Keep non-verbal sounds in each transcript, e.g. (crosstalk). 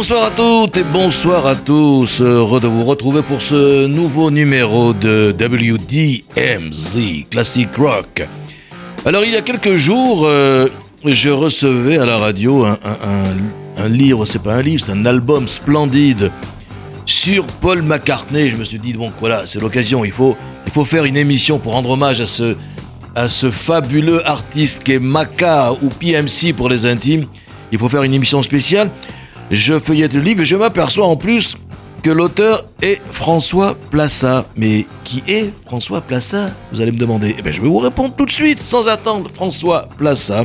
Bonsoir à toutes et bonsoir à tous. Heureux de vous retrouver pour ce nouveau numéro de WDMZ Classic Rock. Alors, il y a quelques jours, euh, je recevais à la radio un, un- livre, c'est pas un livre, c'est un album splendide sur Paul McCartney. Je me suis dit, bon, voilà, c'est l'occasion, il faut, il faut faire une émission pour rendre hommage à ce, à ce fabuleux artiste qui est Maca ou PMC pour les intimes. Il faut faire une émission spéciale. Je feuillette le livre et je m'aperçois en plus que l'auteur est François Plassa. Mais qui est François Plassa Vous allez me demander? Eh bien, je vais vous répondre tout de suite, sans attendre. François Plassa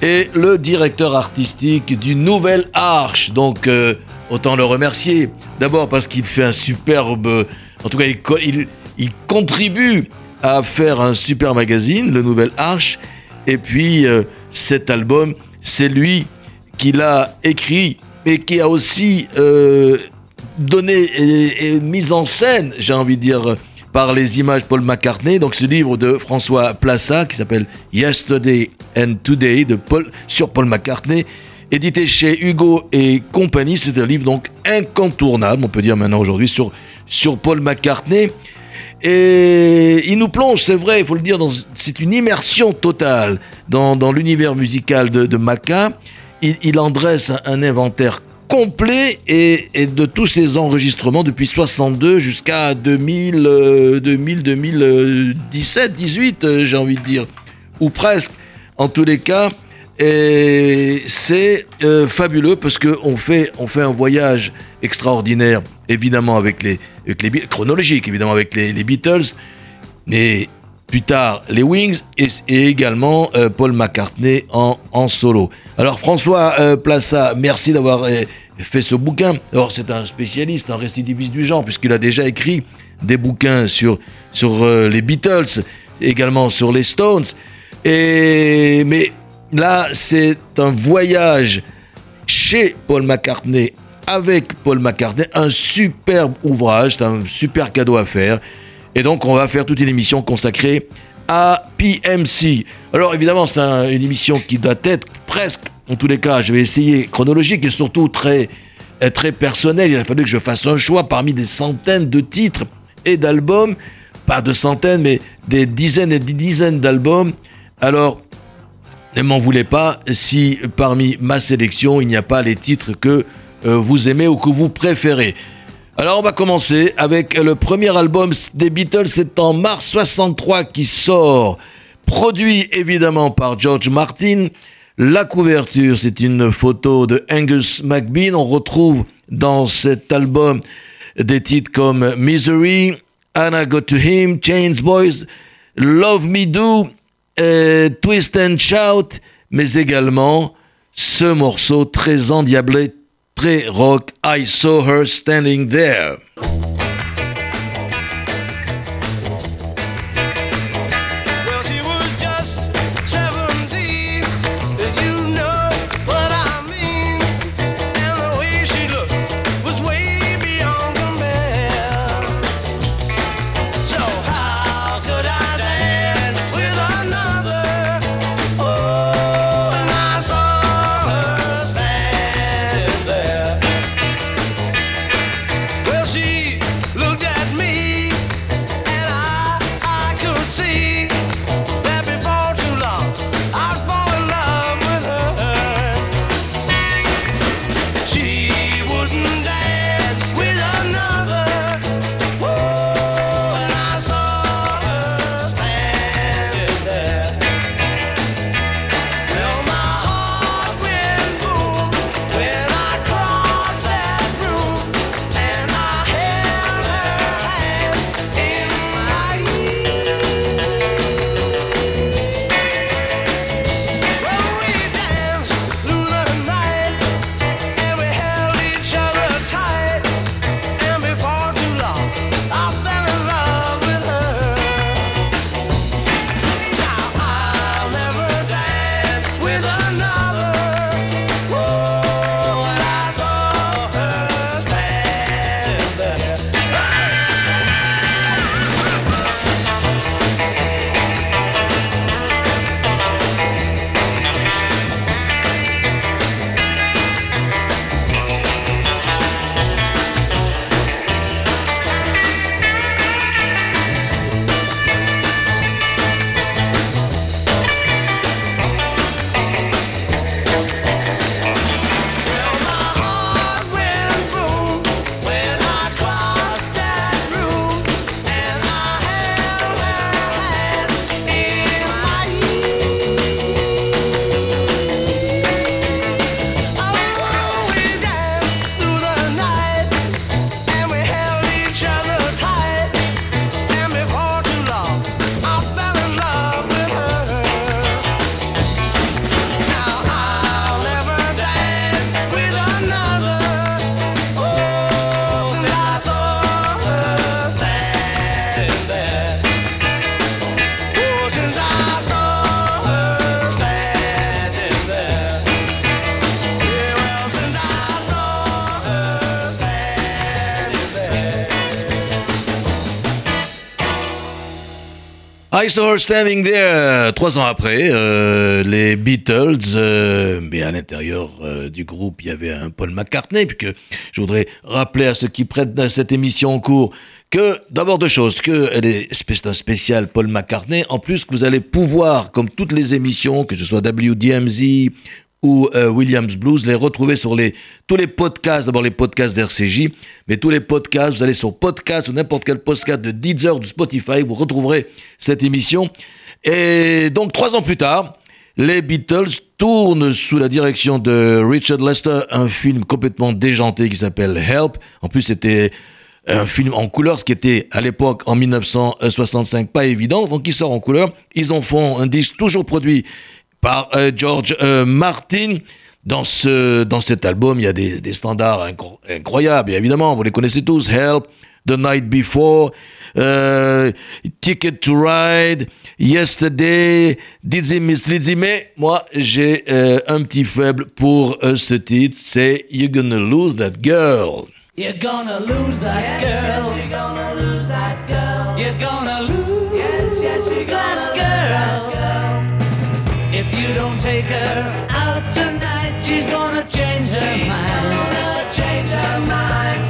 est le directeur artistique du Nouvel Arche. Donc, euh, autant le remercier. D'abord parce qu'il fait un superbe. En tout cas, il, co- il- il contribue à faire un super magazine, le Nouvel Arche. Et puis, euh, cet album, c'est lui qui l'a écrit et qui a aussi euh, donné et, mis en scène, j'ai envie de dire, par les images Paul McCartney. Donc ce livre de François Plassa qui s'appelle Yesterday and Today de Paul, sur Paul McCartney, édité chez Hugo et compagnie. C'est un livre donc incontournable, on peut dire maintenant aujourd'hui, sur, sur Paul McCartney. Et il nous plonge, c'est vrai, il faut le dire, c'est une immersion totale dans, dans l'univers musical de, de Maca. Il, en dresse un, inventaire complet et, de tous ses enregistrements depuis 62 jusqu'à 2000, euh, 2000, 2017, 18, euh, j'ai envie de dire, ou presque. En tous les cas, et c'est euh, fabuleux parce qu'on fait, on fait un voyage extraordinaire, évidemment avec les, avec évidemment avec les Beatles, mais plus tard les Wings et, également euh, Paul McCartney en, solo. Alors François euh, Plassa, merci d'avoir euh, fait ce bouquin. Alors c'est un spécialiste, un récidiviste du genre puisqu'il a déjà écrit des bouquins sur, sur euh, les Beatles, également sur les Stones. Et, mais là, c'est un voyage chez Paul McCartney avec Paul McCartney, un superbe ouvrage, c'est un super cadeau à faire. Et donc, on va faire toute une émission consacrée à PMC. Alors, évidemment, c'est un- une émission qui doit être presque, en tous les cas, je vais essayer chronologique et surtout très, euh, très personnel. Il a fallu que je fasse un choix parmi des centaines de titres et d'albums, pas de centaines, mais des dizaines et des dizaines d'albums. Alors, ne m'en voulez pas si parmi ma sélection, il n'y a pas les titres que euh, vous aimez ou que vous préférez. Alors on va commencer avec le premier album des Beatles, c'est en mars 63 qui sort, produit évidemment par George Martin. La couverture, c'est une photo de Angus McBean. On retrouve dans cet album des titres comme Misery, Anna Go to Him, Chains Boys, Love Me Do, Twist and Shout, mais également ce morceau très endiablé, très rock, I Saw Her Standing There. I Saw Her Standing There, trois ans après, euh, les Beatles, euh, mais à l'intérieur euh, du groupe, il y avait un Paul McCartney, puisque je voudrais rappeler à ceux qui prêtent cette émission en cours que, d'abord deux choses, que elle est c'est un spécial Paul McCartney, en plus vous allez pouvoir, comme toutes les émissions, que ce soit WDMZ ou euh, Williams Blues, les retrouver sur tous les podcasts, d'abord les podcasts d'RCJ, mais tous les podcasts, vous allez sur podcast ou n'importe quel podcast de Deezer, de Spotify, vous retrouverez cette émission. Et donc, trois ans plus tard, les Beatles tournent sous la direction de Richard Lester un film complètement déjanté qui s'appelle Help. En plus, c'était un film en couleur, ce qui était à l'époque, en 1965, pas évident. Donc, il sort en couleur. Ils en font un disque toujours produit par euh, George euh, Martin. Dans, ce, dans cet album, il y a des, des standards incro incroyables, et évidemment, vous les connaissez tous, Help, The Night Before, euh, Ticket to Ride, Yesterday, Dizzy Miss Lizzy, mais moi, j'ai euh, un petit faible pour euh, ce titre, c'est You're Gonna Lose That Girl. You're gonna lose that Yes, girl. yes, you're gonna lose that girl. You're gonna lose Yes, yes, you're gonna lose that girl. If you don't take her out tonight. She's gonna change her She's mind, gonna change her mind.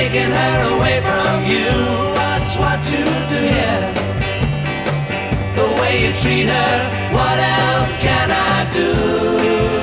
Taking her away from you. Watch what you do. Yeah. The way you treat her, what else can I do?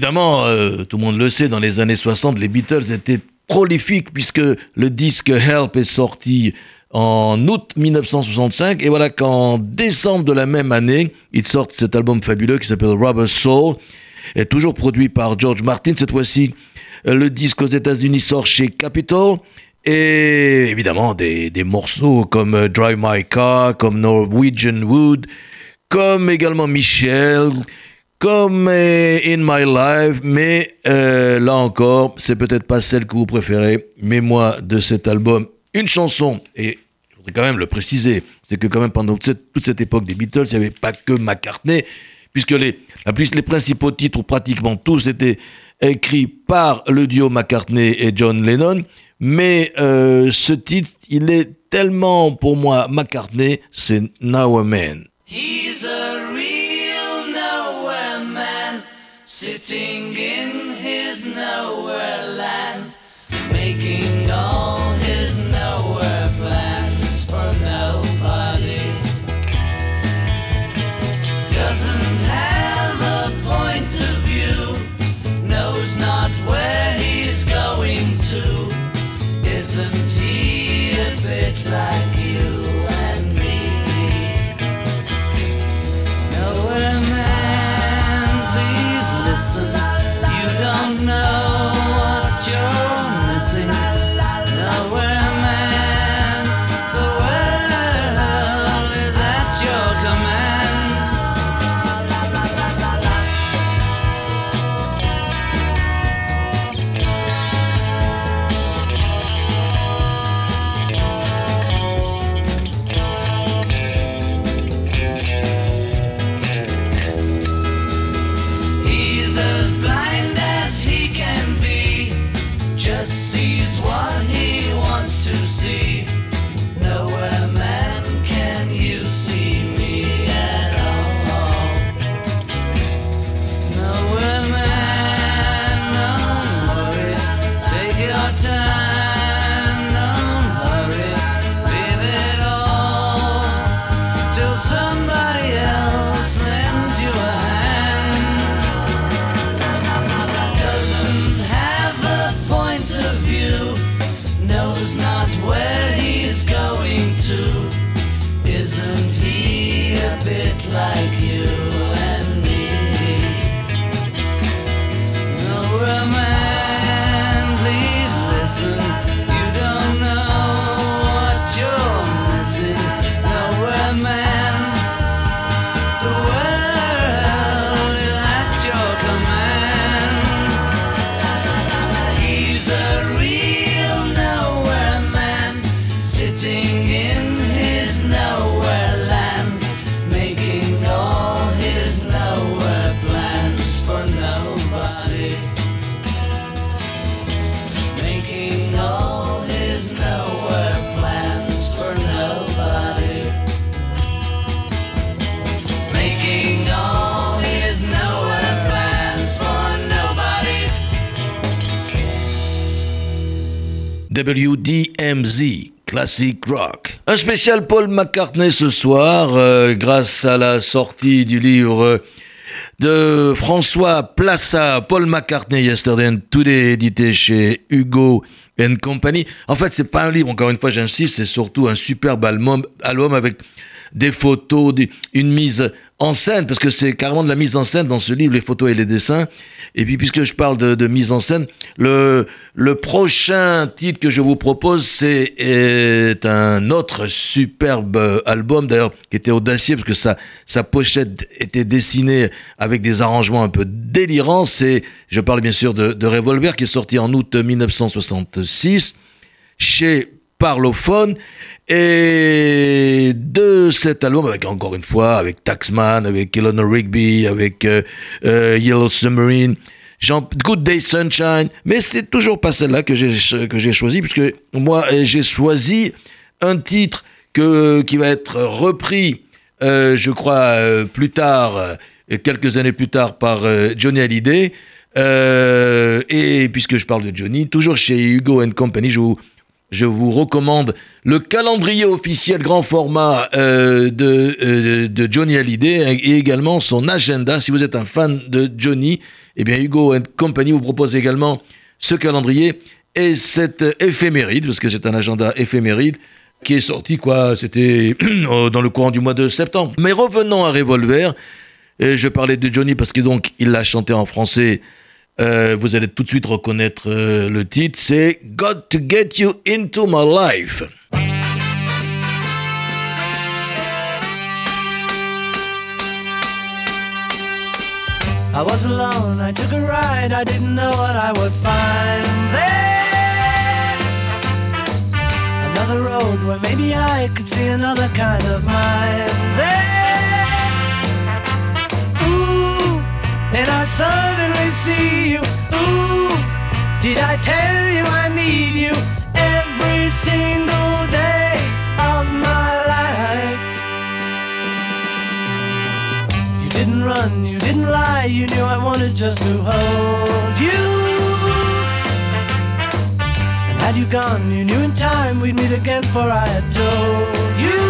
Évidemment, euh, tout le monde le sait, dans les années 60, les Beatles étaient prolifiques puisque le disque Help est sorti en août 1965 et voilà qu'en décembre de la même année, ils sortent cet album fabuleux qui s'appelle Rubber Soul, est toujours produit par George Martin. Cette fois-ci, le disque aux États-Unis sort chez Capitol. Et évidemment, des, des morceaux comme Drive My Car, comme Norwegian Wood, comme également Michel, comme euh, In My Life, mais euh, là encore, c'est peut-être pas celle que vous préférez, mais moi, de cet album, une chanson, et je voudrais quand même le préciser, c'est que quand même pendant toute cette, époque des Beatles, il n'y avait pas que McCartney, puisque les, la plus, les principaux titres, pratiquement tous, étaient écrits par le duo McCartney et John Lennon, mais euh, ce titre, il est tellement pour moi McCartney, c'est Now a Man. WDMZ, Classic Rock. Un spécial Paul McCartney ce soir, euh, grâce à la sortie du livre de François Plaça, Paul McCartney Yesterday and Today, édité chez Hugo and Company. En fait, c'est pas un livre, encore une fois, j'insiste, c'est surtout un superbe album, album avec des photos, une mise en scène, parce que c'est carrément de la mise en scène dans ce livre, les photos et les dessins. Et puis, puisque je parle de, mise en scène, le, le prochain titre que je vous propose, c'est un autre superbe album, d'ailleurs, qui était audacieux, parce que sa, pochette était dessinée avec des arrangements un peu délirants. C'est, je parle bien sûr de, de Revolver, qui est sorti en août 1966 chez Parlophone. Et de cet album, encore une fois, avec Taxman, avec Eleanor Rigby, avec euh, euh, Yellow Submarine, Good Day Sunshine, mais c'est toujours pas celle-là que j'ai que j'ai choisi, puisque moi j'ai choisi un titre qui va être repris, euh, je crois plus tard, quelques années plus tard, par Johnny Hallyday. et puisque je parle de Johnny, toujours chez Hugo and Company, je vous je vous recommande le calendrier officiel grand format euh, de, euh, de, Johnny Hallyday et également son agenda. Si vous êtes un fan de Johnny, eh bien Hugo Company vous propose également ce calendrier et cette éphéméride, parce que c'est un agenda éphéméride qui est sorti, quoi, c'était (clears throat) dans le courant du mois de septembre. Mais revenons à Revolver, et je parlais de Johnny parce que donc il l'a chanté en français euh, vous allez tout de suite reconnaître euh, le titre, c'est Got to Get You Into My Life. I was alone, I took a ride, I didn't know what I would find there. Another road where maybe I could see another kind of mind there. Then I suddenly see just to hold you. And had you gone, you knew in time we'd meet again, for I had told you.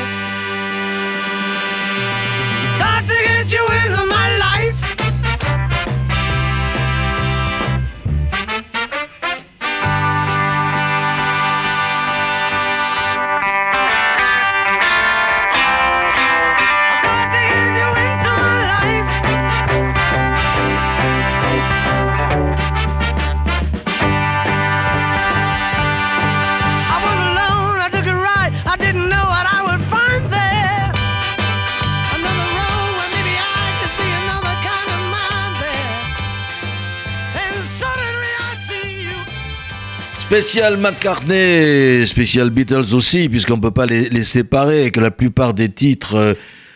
Spécial McCartney, spécial Beatles aussi, puisqu'on ne peut pas les, séparer et que la plupart des titres euh,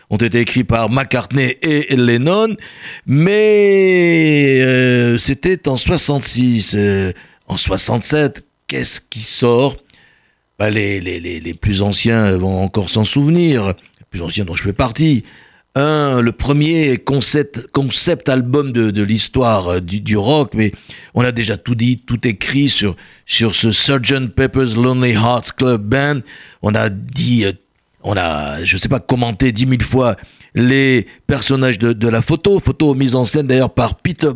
ont été écrits par McCartney et Lennon. Mais euh, c'était en 66. euh, en 67, qu'est-ce qui sort? Bah, les, les plus anciens vont encore s'en souvenir, les plus anciens dont je fais partie. Le premier concept, album de, l'histoire euh, du, rock, mais on a déjà tout dit, tout écrit sur, sur ce Sgt. Pepper's Lonely Hearts Club Band. On a dit, euh, on a, je sais pas, commenté dix mille fois les personnages de, la photo, photo mise en scène d'ailleurs par Peter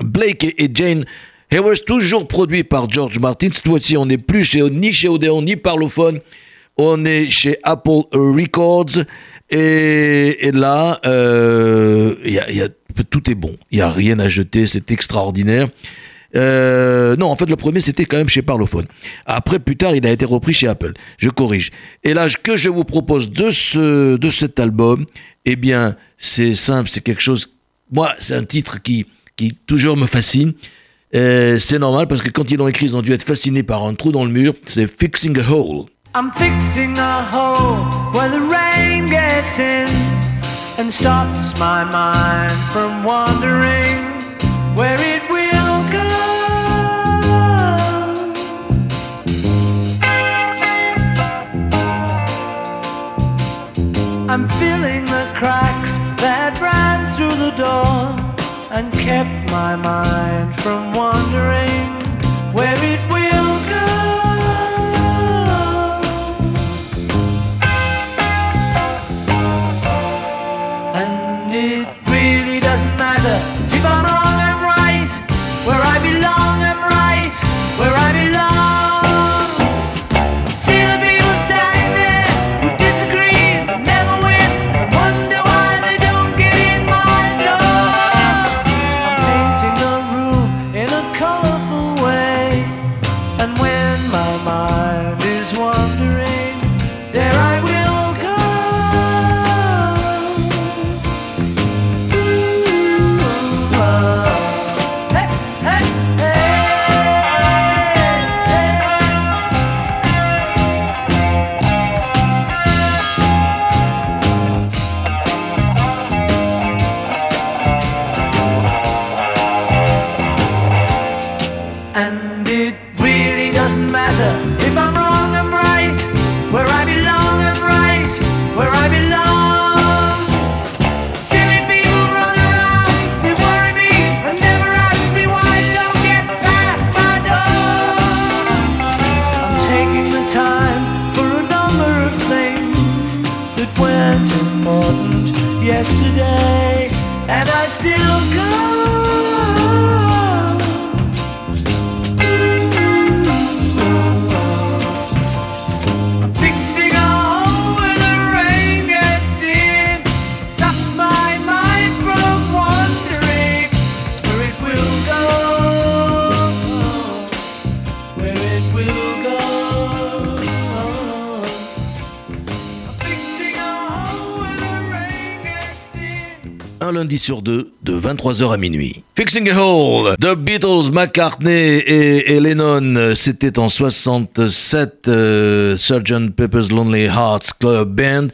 Blake et, et Jane Hayworth, toujours produit par George Martin. Cette fois-ci, on n'est plus chez, ni chez Odeon ni Parlophone. On est chez Apple Records Et, et là, euh, y a- y a- tout est bon. Il n'y a rien à jeter, c'est extraordinaire. Euh, non, en fait, le premier, c'était quand même chez Parlophone. Après, plus tard, il a été repris chez Apple. Je corrige. Et là, que je vous propose de, ce, de cet album, eh bien, c'est simple, c'est quelque chose... Moi, c'est un titre qui, qui toujours me fascine. Euh, c'est normal parce que quand ils l'ont écrit, ils ont dû être fascinés par un trou dans le mur. C'est Fixing a Hole. I'm fixing a hole where the rain gets in and stops my mind from wandering where it will go. I'm filling the cracks that ran through the door and kept my mind from wandering lundi sur deux, de 23h à minuit. Fixing a Hole, The Beatles, McCartney et, Lennon, c'était en 67, euh, Sgt. Pepper's Lonely Hearts Club Band.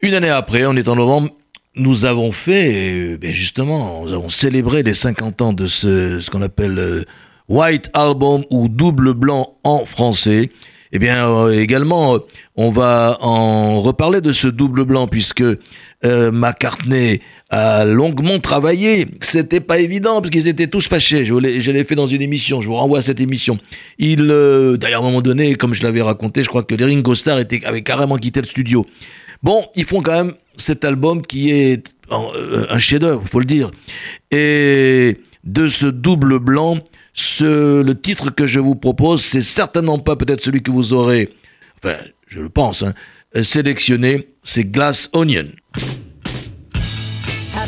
Une année après, on est en novembre, nous avons fait, euh, ben justement, nous avons célébré les 50 ans de ce, qu'on appelle euh, White Album ou Double Blanc en français. Eh bien, euh, également, on va en reparler de ce double blanc puisque McCartney a longuement travaillé. C'était pas évident parce qu'ils étaient tous fâchés. Je l'ai, fait dans une émission. Je vous renvoie à cette émission. Il, euh, d'ailleurs, à un moment donné, comme je l'avais raconté, je crois que les Ringo Starr était, avait carrément quitté le studio. Bon, ils font quand même cet album qui est euh, un chef-d'œuvre, faut le dire. Et de ce double blanc, ce, le titre que je vous propose, c'est certainement pas peut-être celui que vous aurez, enfin, je le pense, hein, sélectionné, c'est Glass Onion.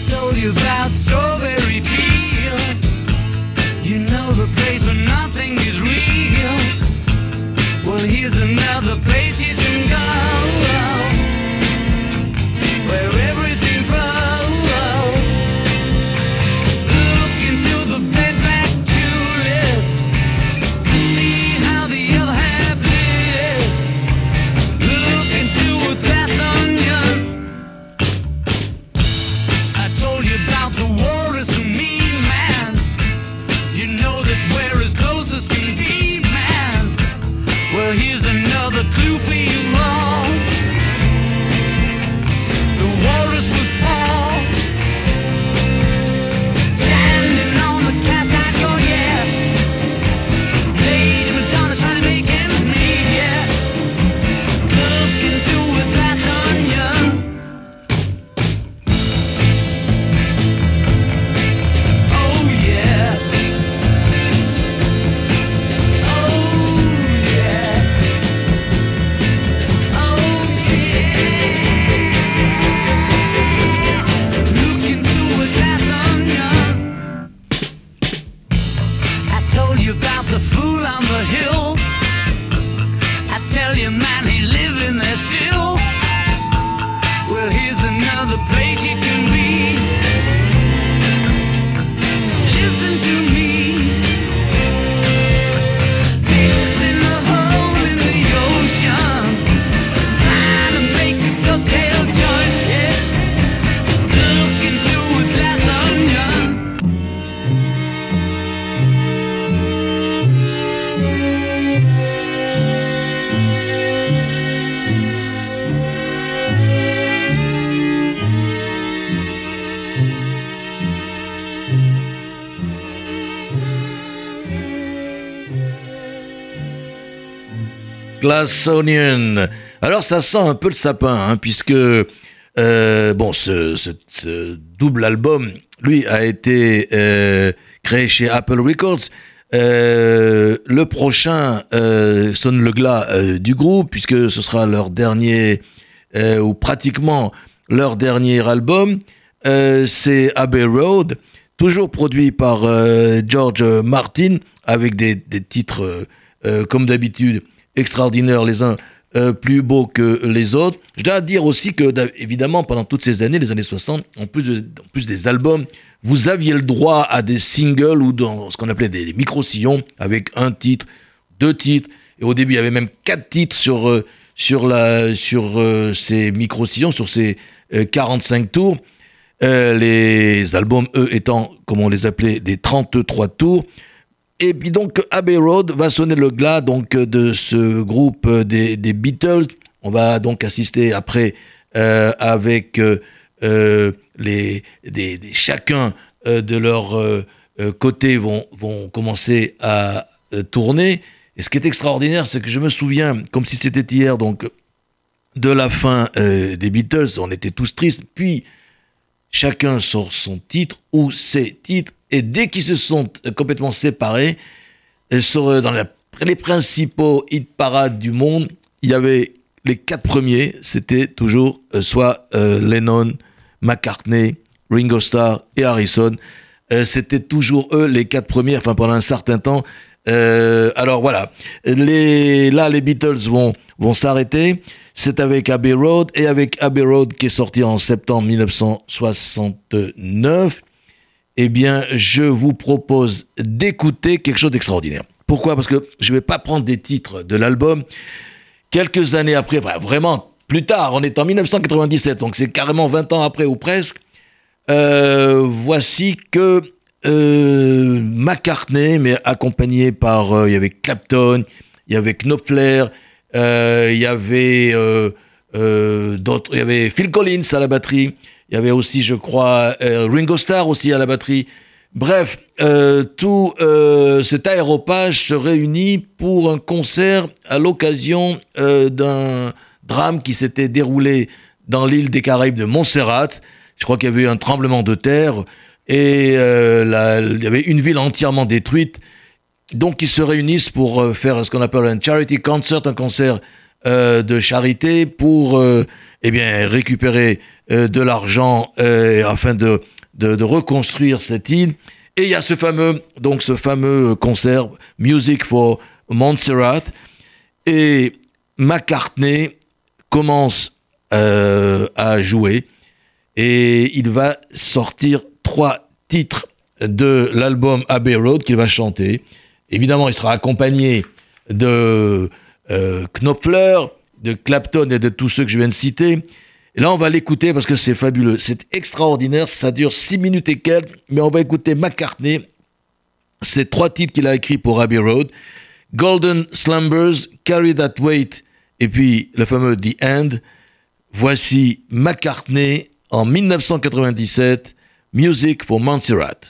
Told you about strawberry Alors ça sent un peu le sapin, hein, puisque euh, bon, ce, double album, lui, a été euh, créé chez Apple Records. Euh, le prochain sonne le glas du groupe, puisque ce sera leur dernier, ou pratiquement leur dernier album. C'est Abbey Road, toujours produit par George Martin, avec des, titres, comme d'habitude, extraordinaires les uns euh, plus beaux que les autres. Je dois dire aussi que, évidemment, pendant toutes ces années, les années 60, en plus, des albums, vous aviez le droit à des singles ou dans ce qu'on appelait des, des micro-sillons, avec un titre, deux titres, et au début, il y avait même quatre titres sur, euh, sur, euh, ces micro-sillons, sur ces euh, 45 tours. Les albums, eux, étant, comme on les appelait, des 33 tours. Et puis donc, Abbey Road va sonner le glas donc, de ce groupe des, Beatles. On va donc assister après euh, avec euh, euh, les, des, chacun de leur côté vont, vont commencer à tourner. Et ce qui est extraordinaire, c'est que je me souviens, comme si c'était hier, donc de la fin des Beatles, on était tous tristes. Puis chacun sort son titre ou ses titres, et dès qu'ils se sont euh, complètement séparés, euh, euh, dans les principaux hit parades du monde, il y avait les quatre premiers, c'était toujours soit Lennon, McCartney, Ringo Starr et Harrison. C'était toujours eux les quatre premiers, enfin pendant un certain temps. Alors voilà, là les Beatles vont, vont s'arrêter. C'est avec Abbey Road et avec Abbey Road qui est sorti en septembre 1969. Eh bien, je vous propose d'écouter quelque chose d'extraordinaire. Pourquoi? Parce que je ne vais pas prendre des titres de l'album. Quelques années après, vraiment plus tard, on est en 1997, donc c'est carrément 20 ans après ou presque. Euh, voici que euh, McCartney, mais accompagné par, euh, il y avait Clapton, il y avait Knopfler, il avait d'autres, il y avait Phil Collins à la batterie, il y avait aussi, je crois, euh, Ringo Starr aussi à la batterie. Bref, euh, tout euh, cet aéropage se réunit pour un concert à l'occasion d'un drame qui s'était déroulé dans l'île des Caraïbes de Montserrat. Je crois qu'il y avait eu un tremblement de terre et il y avait une ville entièrement détruite. Donc ils se réunissent pour faire ce qu'on appelle un charity concert, un concert euh, de charité pour euh, eh bien, récupérer euh, de l'argent afin de, de, reconstruire cette île. Et il y a ce fameux, donc ce fameux concert Music for Montserrat. Et McCartney commence à jouer et il va sortir trois titres de l'album Abbey Road qu'il va chanter. Évidemment, il sera accompagné de euh, Knopfler, de Clapton et de tous ceux que je viens de citer. Et là, on va l'écouter parce que c'est fabuleux. C'est extraordinaire. Ça dure six minutes et quelques. Mais on va écouter McCartney. C'est trois titres qu'il a écrits pour Abbey Road. Golden Slumbers, Carry That Weight, et puis le fameux The End. Voici McCartney en 1997, Music for Montserrat.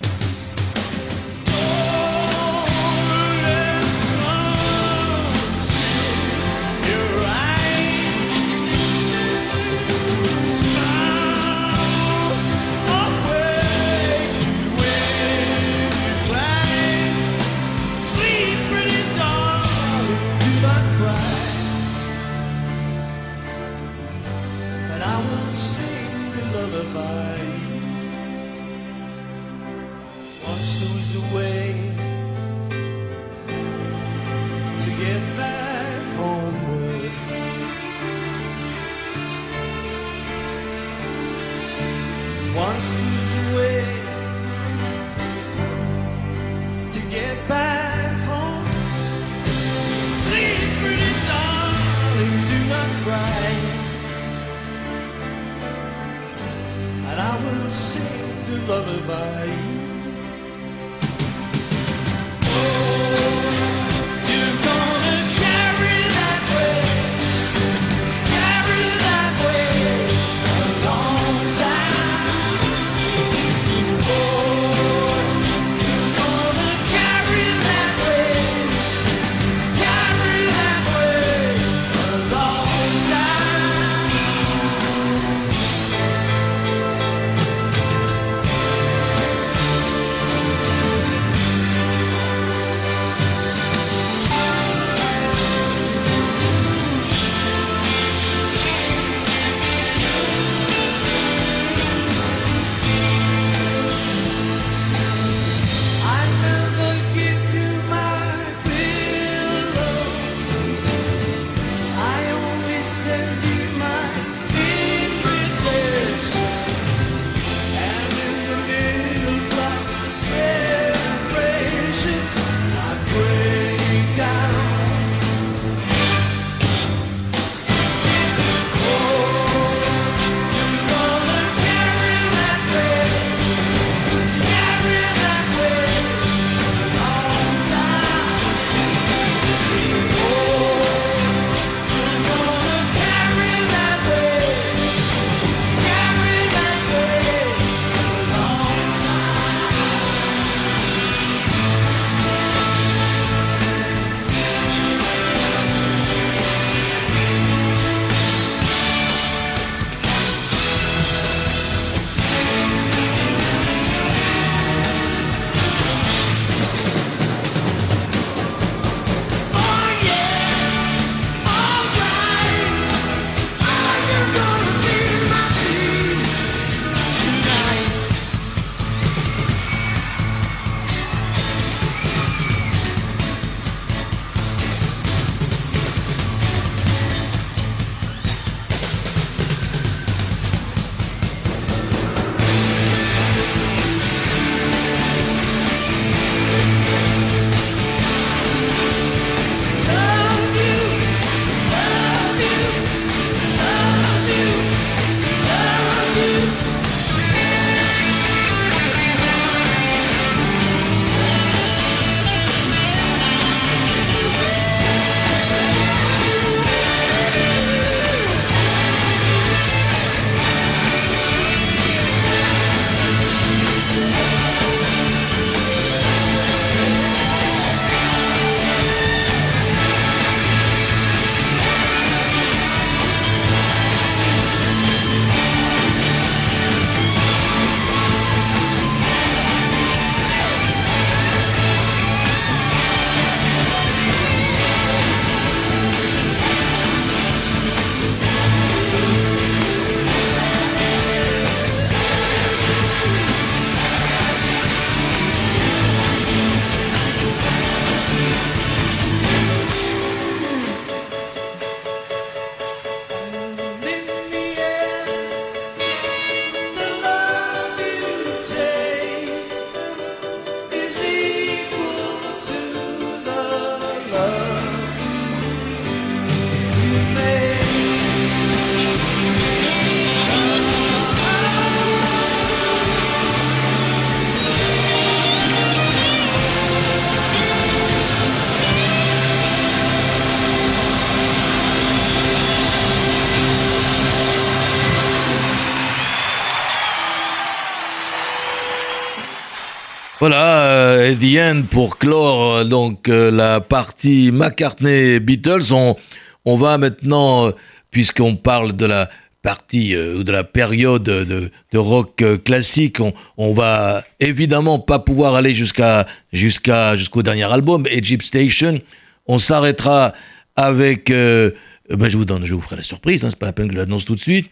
Euh, The End pour clore euh, donc euh, la partie McCartney-Beatles. On, on va maintenant, euh, puisqu'on parle de la partie ou de la période de, de rock classique, on, on va évidemment pas pouvoir aller jusqu'à jusqu'à jusqu'au dernier album, Egypt Station. On s'arrêtera avec, ben je vous donne, je vous ferai la surprise, hein, c'est pas la peine que je l'annonce tout de suite.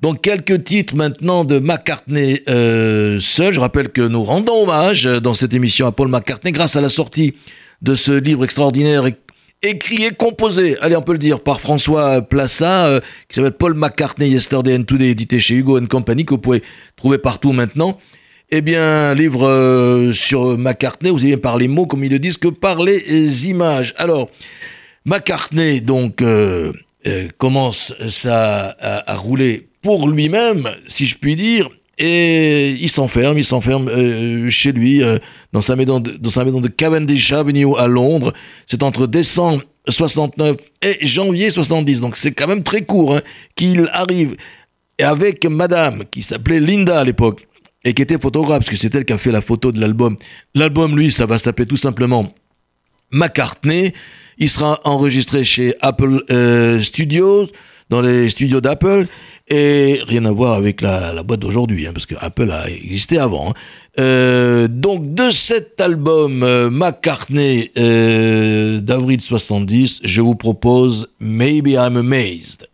Donc quelques titres maintenant de McCartney euh, seul. Je rappelle que nous rendons hommage euh, dans cette émission à Paul McCartney grâce à la sortie de ce livre extraordinaire écrit et composé, allez on peut le dire, par François Plassa, euh, qui s'appelle Paul McCartney Yesterday and Today, édité chez Hugo and Company, que vous pouvez trouver partout maintenant. Eh bien, livre sur McCartney, vous avez par les mots, comme ils le disent, que par les images. Alors, McCartney, donc, commence ça à rouler pour lui-même, si je puis dire, et il s'enferme, il s'enferme euh, chez lui, euh, dans, sa maison de, dans sa maison de Cavendish Avenue à Londres. C'est entre décembre 69 et janvier 70, donc c'est quand même très court hein, qu'il arrive avec madame qui s'appelait Linda à l'époque et qui était photographe, parce que c'est elle qui a fait la photo de l'album. L'album, lui, ça va s'appeler tout simplement McCartney. Il sera enregistré chez Apple euh, Studios, dans les studios d'Apple, et rien à voir avec la, boîte d'aujourd'hui, hein, parce que Apple a existé avant. hein. Euh, donc de cet album euh, McCartney euh, d'avril 70, je vous propose Maybe I'm Amazed.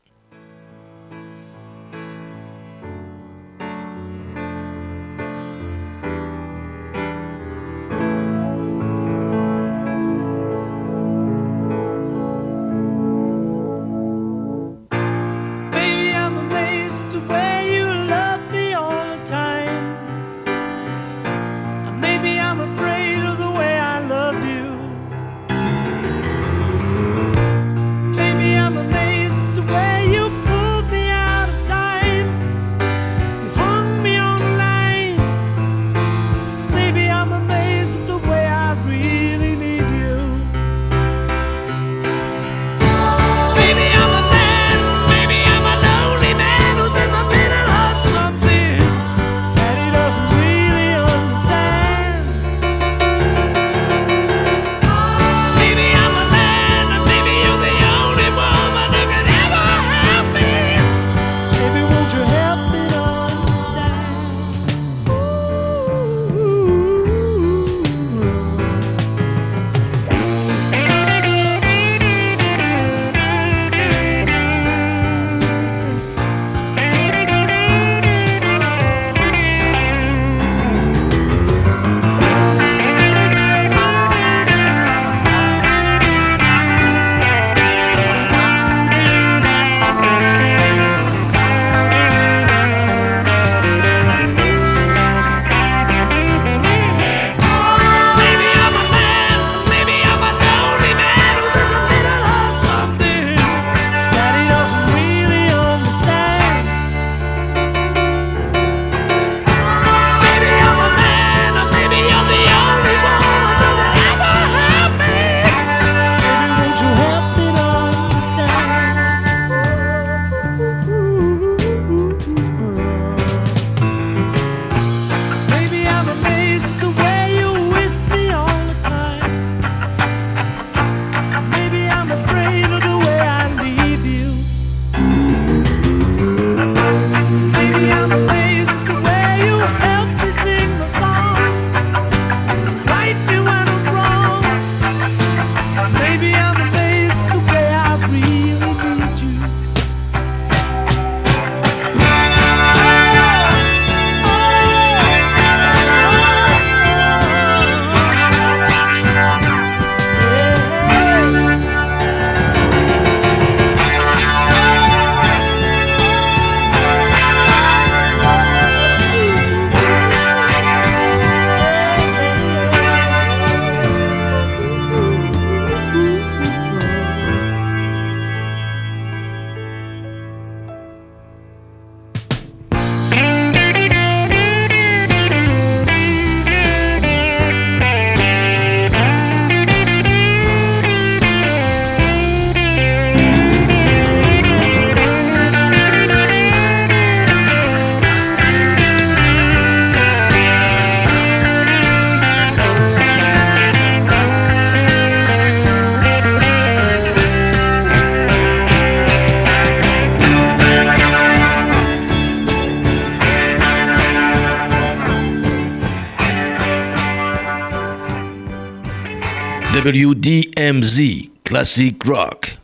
Classic Rock.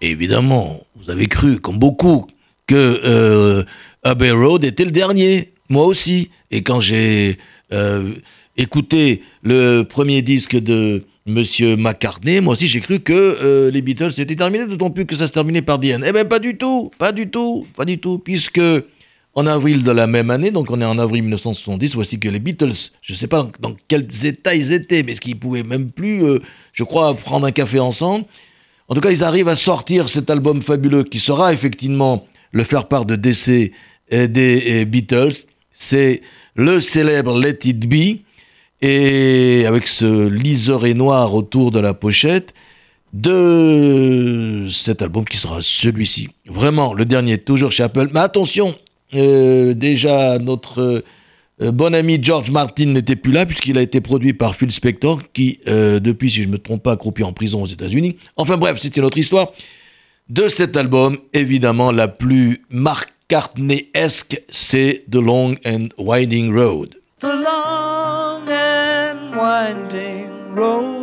Évidemment, vous avez cru, comme beaucoup, que euh, Abbey Road était le dernier. Moi aussi. Et quand j'ai euh, écouté le premier disque de Monsieur McCartney, moi aussi j'ai cru que euh, les Beatles étaient terminés, d'autant plus que ça se terminait par Diane. Eh bien, pas du tout, pas du tout, pas du tout, puisque en avril de la même année, donc on est en avril 1970, voici que les Beatles, je ne sais pas dans quels états ils étaient, mais ce qu'ils pouvaient même plus, euh, je crois, prendre un café ensemble. En tout cas, ils arrivent à sortir cet album fabuleux qui sera effectivement le faire-part de décès des Beatles. C'est le célèbre Let It Be, et avec ce liseré noir autour de la pochette de cet album qui sera celui-ci. Vraiment, le dernier, toujours chez Apple. Mais attention, euh, déjà, notre bon ami George Martin n'était plus là puisqu'il a été produit par Phil Spector, qui, euh, depuis, si je ne me trompe pas, accroupi en prison aux États-Unis. Enfin bref, c'était notre histoire. De cet album, évidemment, la plus McCartney-esque, c'est The Long and Winding Road. The long and winding road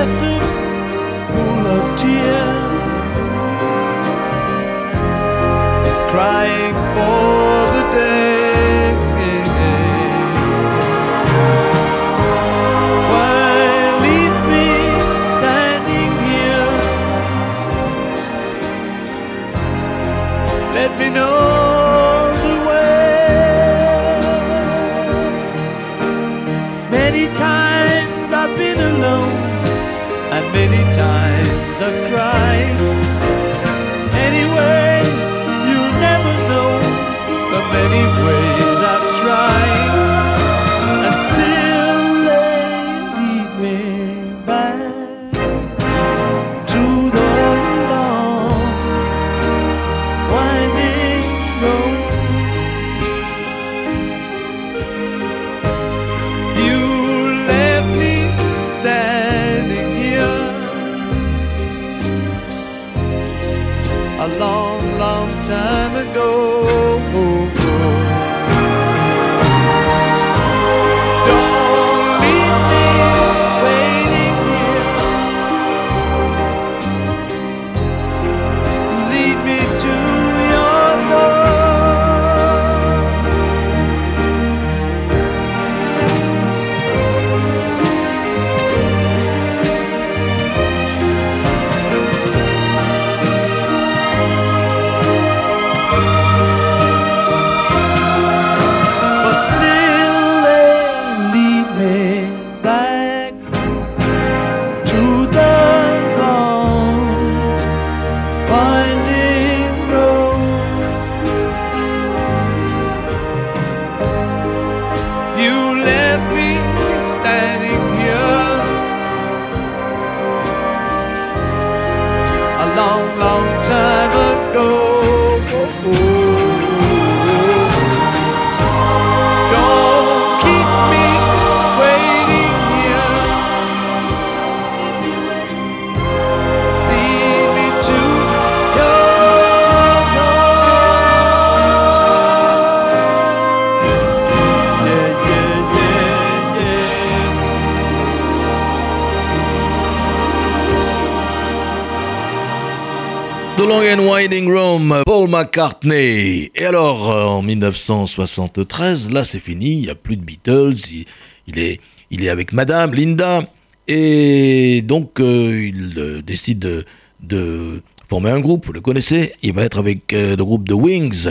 left me back Room, Paul McCartney. Et alors, euh, en 1973, là c'est fini, il n'y a plus de Beatles, il, est, il est avec Madame Linda, et donc euh, il euh, décide de, former un groupe, vous le connaissez, il va être avec le groupe The Wings.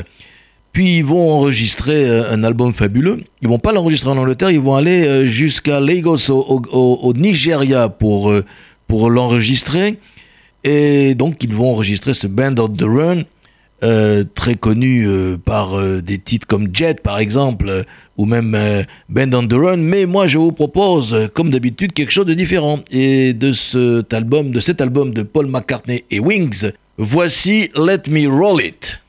Puis ils vont enregistrer un album fabuleux. Ils vont pas l'enregistrer en Angleterre, ils vont aller jusqu'à Lagos au, au- Nigeria pour, pour l'enregistrer. Et donc ils vont enregistrer ce Band on the Run, euh, très connu euh, par euh, des titres comme Jet par exemple, ou même Band on the Run. Mais moi je vous propose, comme d'habitude, quelque chose de différent. Et de cet album, de cet album de Paul McCartney et Wings, voici Let Me Roll It.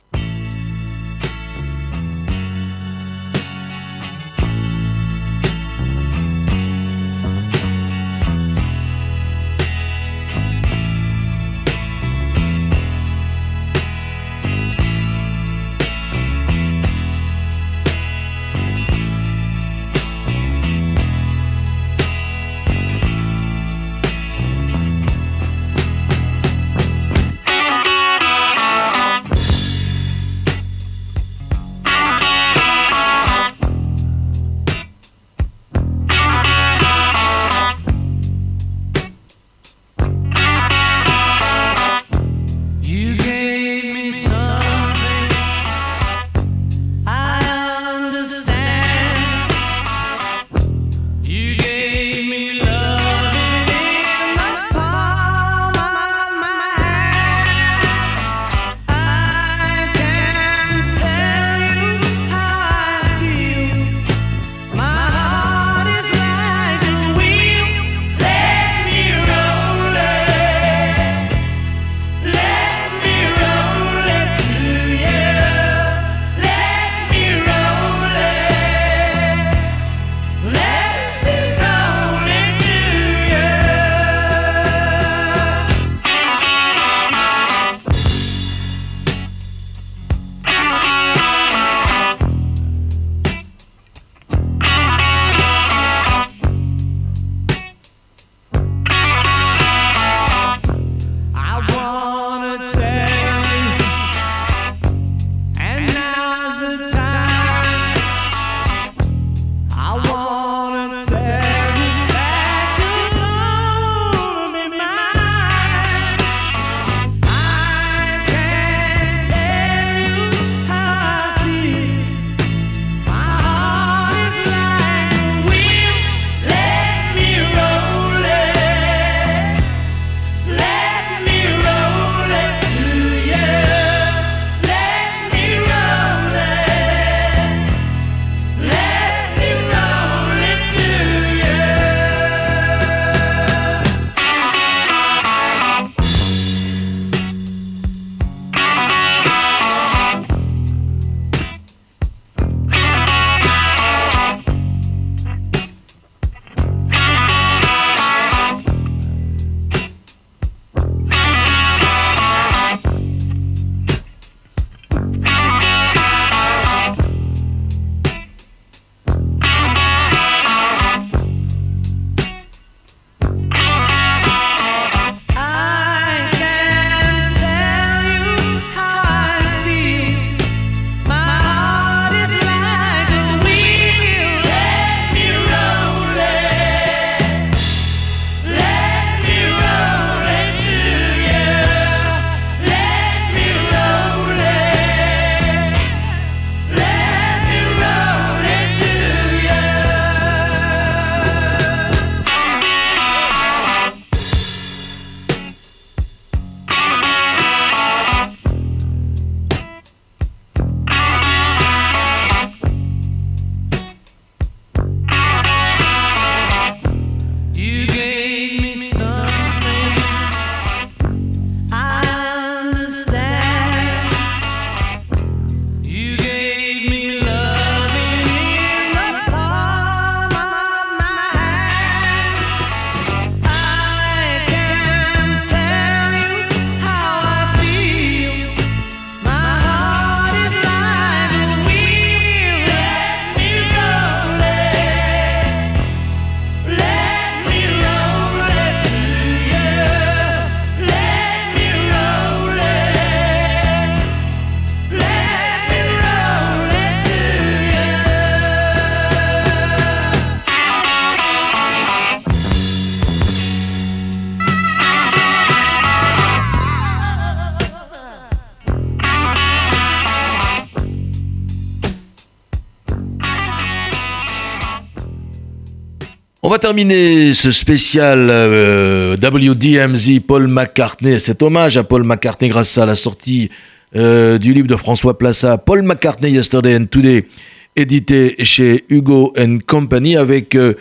Va terminer ce spécial euh, WDMZ Paul McCartney, cet hommage à Paul McCartney grâce à la sortie euh, du livre de François Plaça, Paul McCartney Yesterday and Today, édité chez Hugo and Company avec euh,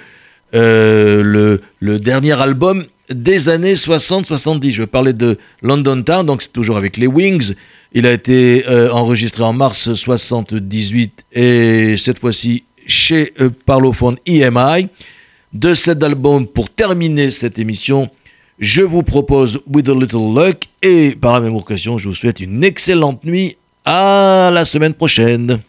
le, le, dernier album des années 60-70. Je parlais de London Town, donc c'est toujours avec les Wings. Il a été enregistré en mars 78 et cette fois-ci chez Parlophone EMI de cet album pour terminer cette émission. Je vous propose With a Little Luck et par la même occasion, je vous souhaite une excellente nuit. À la semaine prochaine.